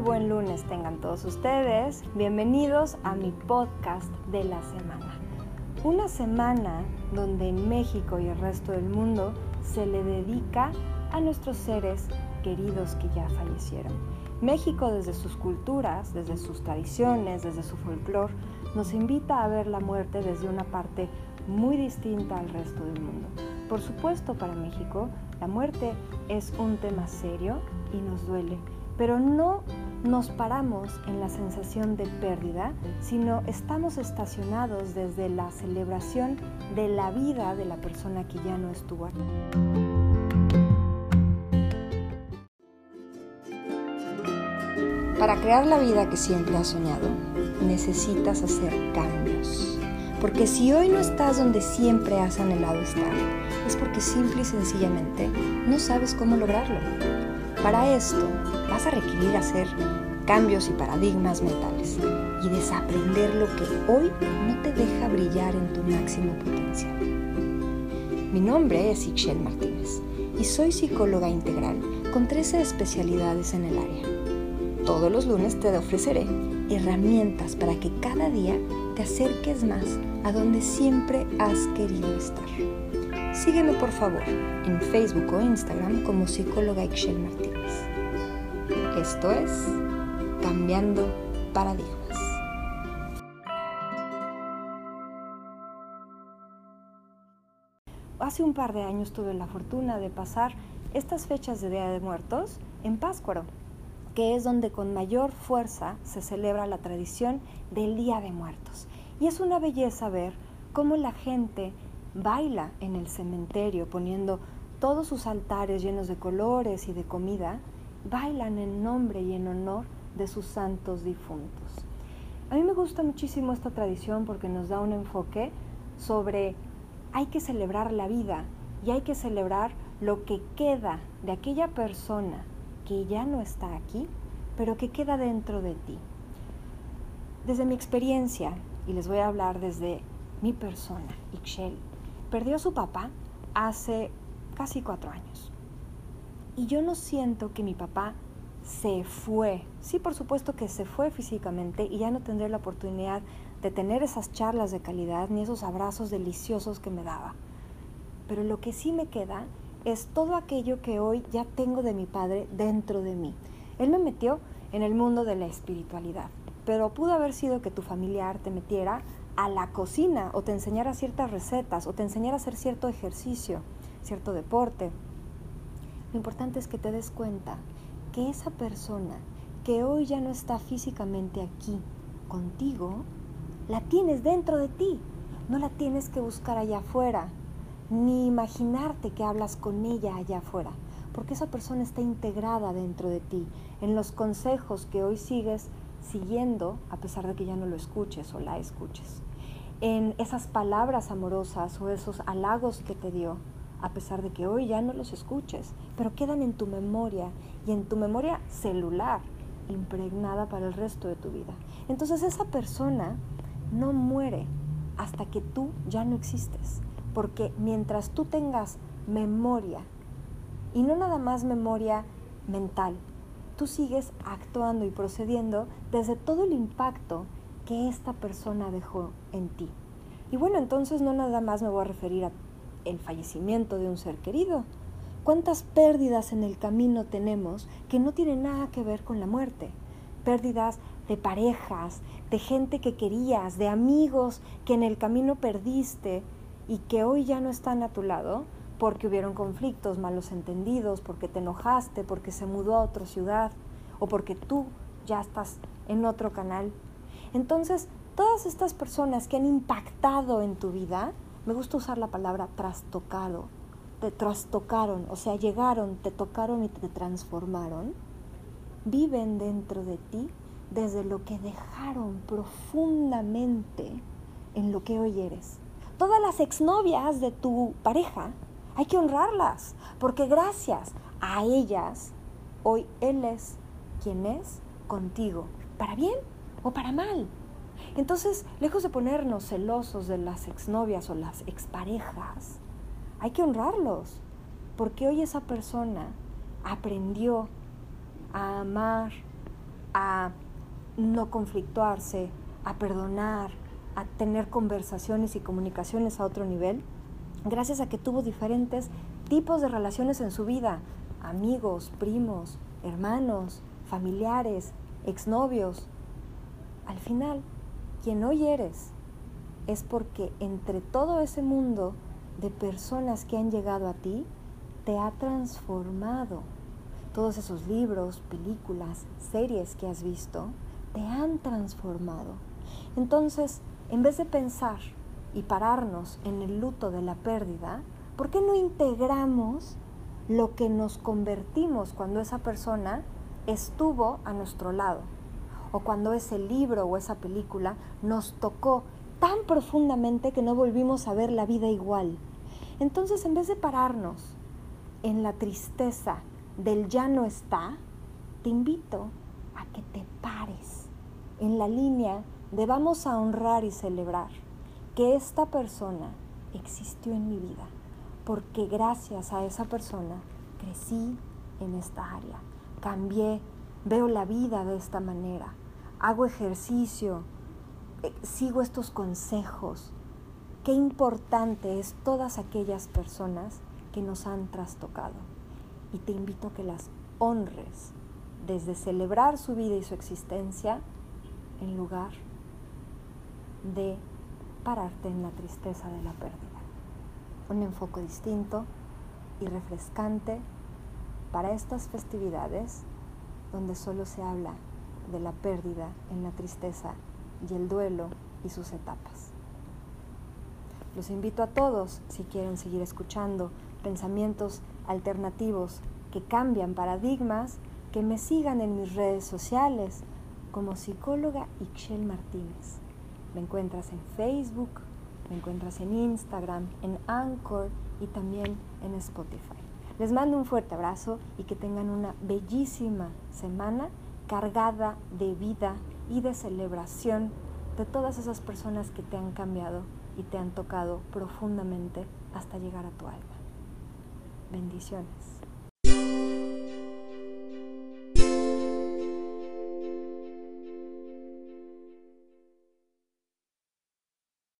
buen lunes tengan todos ustedes. Bienvenidos a mi podcast de la semana. Una semana donde en México y el resto del mundo se le dedica a nuestros seres queridos que ya fallecieron. México desde sus culturas, desde sus tradiciones, desde su folclore, nos invita a ver la muerte desde una parte muy distinta al resto del mundo. Por supuesto, para México, la muerte es un tema serio y nos duele, pero no nos paramos en la sensación de pérdida, sino estamos estacionados desde la celebración de la vida de la persona que ya no estuvo aquí. Para crear la vida que siempre has soñado, necesitas hacer cambios. Porque si hoy no estás donde siempre has anhelado estar, es porque simple y sencillamente no sabes cómo lograrlo. Para esto vas a requerir hacer cambios y paradigmas mentales y desaprender lo que hoy no te deja brillar en tu máximo potencial. Mi nombre es Ixchel Martínez y soy psicóloga integral con 13 especialidades en el área. Todos los lunes te ofreceré herramientas para que cada día te acerques más a donde siempre has querido estar. Sígueme por favor en Facebook o Instagram como psicóloga Ixchel Martínez. Esto es Cambiando Paradigmas. Hace un par de años tuve la fortuna de pasar estas fechas de Día de Muertos en Páscuaro, que es donde con mayor fuerza se celebra la tradición del Día de Muertos. Y es una belleza ver cómo la gente baila en el cementerio poniendo todos sus altares llenos de colores y de comida, bailan en nombre y en honor de sus santos difuntos. A mí me gusta muchísimo esta tradición porque nos da un enfoque sobre hay que celebrar la vida y hay que celebrar lo que queda de aquella persona que ya no está aquí, pero que queda dentro de ti. Desde mi experiencia, y les voy a hablar desde mi persona, Ixchel, perdió a su papá hace casi cuatro años. Y yo no siento que mi papá se fue. Sí, por supuesto que se fue físicamente y ya no tendré la oportunidad de tener esas charlas de calidad ni esos abrazos deliciosos que me daba. Pero lo que sí me queda es todo aquello que hoy ya tengo de mi padre dentro de mí. Él me metió en el mundo de la espiritualidad, pero pudo haber sido que tu familiar te metiera a la cocina o te enseñara ciertas recetas o te enseñara a hacer cierto ejercicio, cierto deporte. Lo importante es que te des cuenta que esa persona que hoy ya no está físicamente aquí contigo, la tienes dentro de ti. No la tienes que buscar allá afuera, ni imaginarte que hablas con ella allá afuera, porque esa persona está integrada dentro de ti, en los consejos que hoy sigues siguiendo, a pesar de que ya no lo escuches o la escuches, en esas palabras amorosas o esos halagos que te dio, a pesar de que hoy ya no los escuches, pero quedan en tu memoria y en tu memoria celular, impregnada para el resto de tu vida. Entonces esa persona no muere hasta que tú ya no existes, porque mientras tú tengas memoria, y no nada más memoria mental, tú sigues actuando y procediendo desde todo el impacto que esta persona dejó en ti. Y bueno, entonces no nada más me voy a referir a el fallecimiento de un ser querido. ¿Cuántas pérdidas en el camino tenemos que no tienen nada que ver con la muerte? Pérdidas de parejas, de gente que querías, de amigos que en el camino perdiste y que hoy ya no están a tu lado porque hubieron conflictos, malos entendidos, porque te enojaste, porque se mudó a otra ciudad o porque tú ya estás en otro canal. Entonces, todas estas personas que han impactado en tu vida, me gusta usar la palabra trastocado, te trastocaron, o sea, llegaron, te tocaron y te transformaron, viven dentro de ti desde lo que dejaron profundamente en lo que hoy eres. Todas las exnovias de tu pareja, hay que honrarlas, porque gracias a ellas, hoy él es quien es contigo, para bien o para mal. Entonces, lejos de ponernos celosos de las exnovias o las exparejas, hay que honrarlos, porque hoy esa persona aprendió a amar a no conflictuarse, a perdonar, a tener conversaciones y comunicaciones a otro nivel, gracias a que tuvo diferentes tipos de relaciones en su vida, amigos, primos, hermanos, familiares, exnovios. Al final, quien hoy eres es porque entre todo ese mundo de personas que han llegado a ti, te ha transformado. Todos esos libros, películas, series que has visto, te han transformado. Entonces, en vez de pensar y pararnos en el luto de la pérdida, ¿por qué no integramos lo que nos convertimos cuando esa persona estuvo a nuestro lado? O cuando ese libro o esa película nos tocó tan profundamente que no volvimos a ver la vida igual. Entonces, en vez de pararnos en la tristeza del ya no está, te invito a que te pares en la línea de vamos a honrar y celebrar que esta persona existió en mi vida, porque gracias a esa persona crecí en esta área, cambié, veo la vida de esta manera, hago ejercicio, eh, sigo estos consejos. Qué importante es todas aquellas personas que nos han trastocado. Y te invito a que las honres desde celebrar su vida y su existencia en lugar de pararte en la tristeza de la pérdida. Un enfoque distinto y refrescante para estas festividades donde solo se habla de la pérdida en la tristeza y el duelo y sus etapas. Los invito a todos, si quieren seguir escuchando pensamientos alternativos que cambian paradigmas, que me sigan en mis redes sociales como psicóloga Ixchel Martínez. Me encuentras en Facebook, me encuentras en Instagram, en Anchor y también en Spotify. Les mando un fuerte abrazo y que tengan una bellísima semana cargada de vida y de celebración de todas esas personas que te han cambiado y te han tocado profundamente hasta llegar a tu alma. Bendiciones.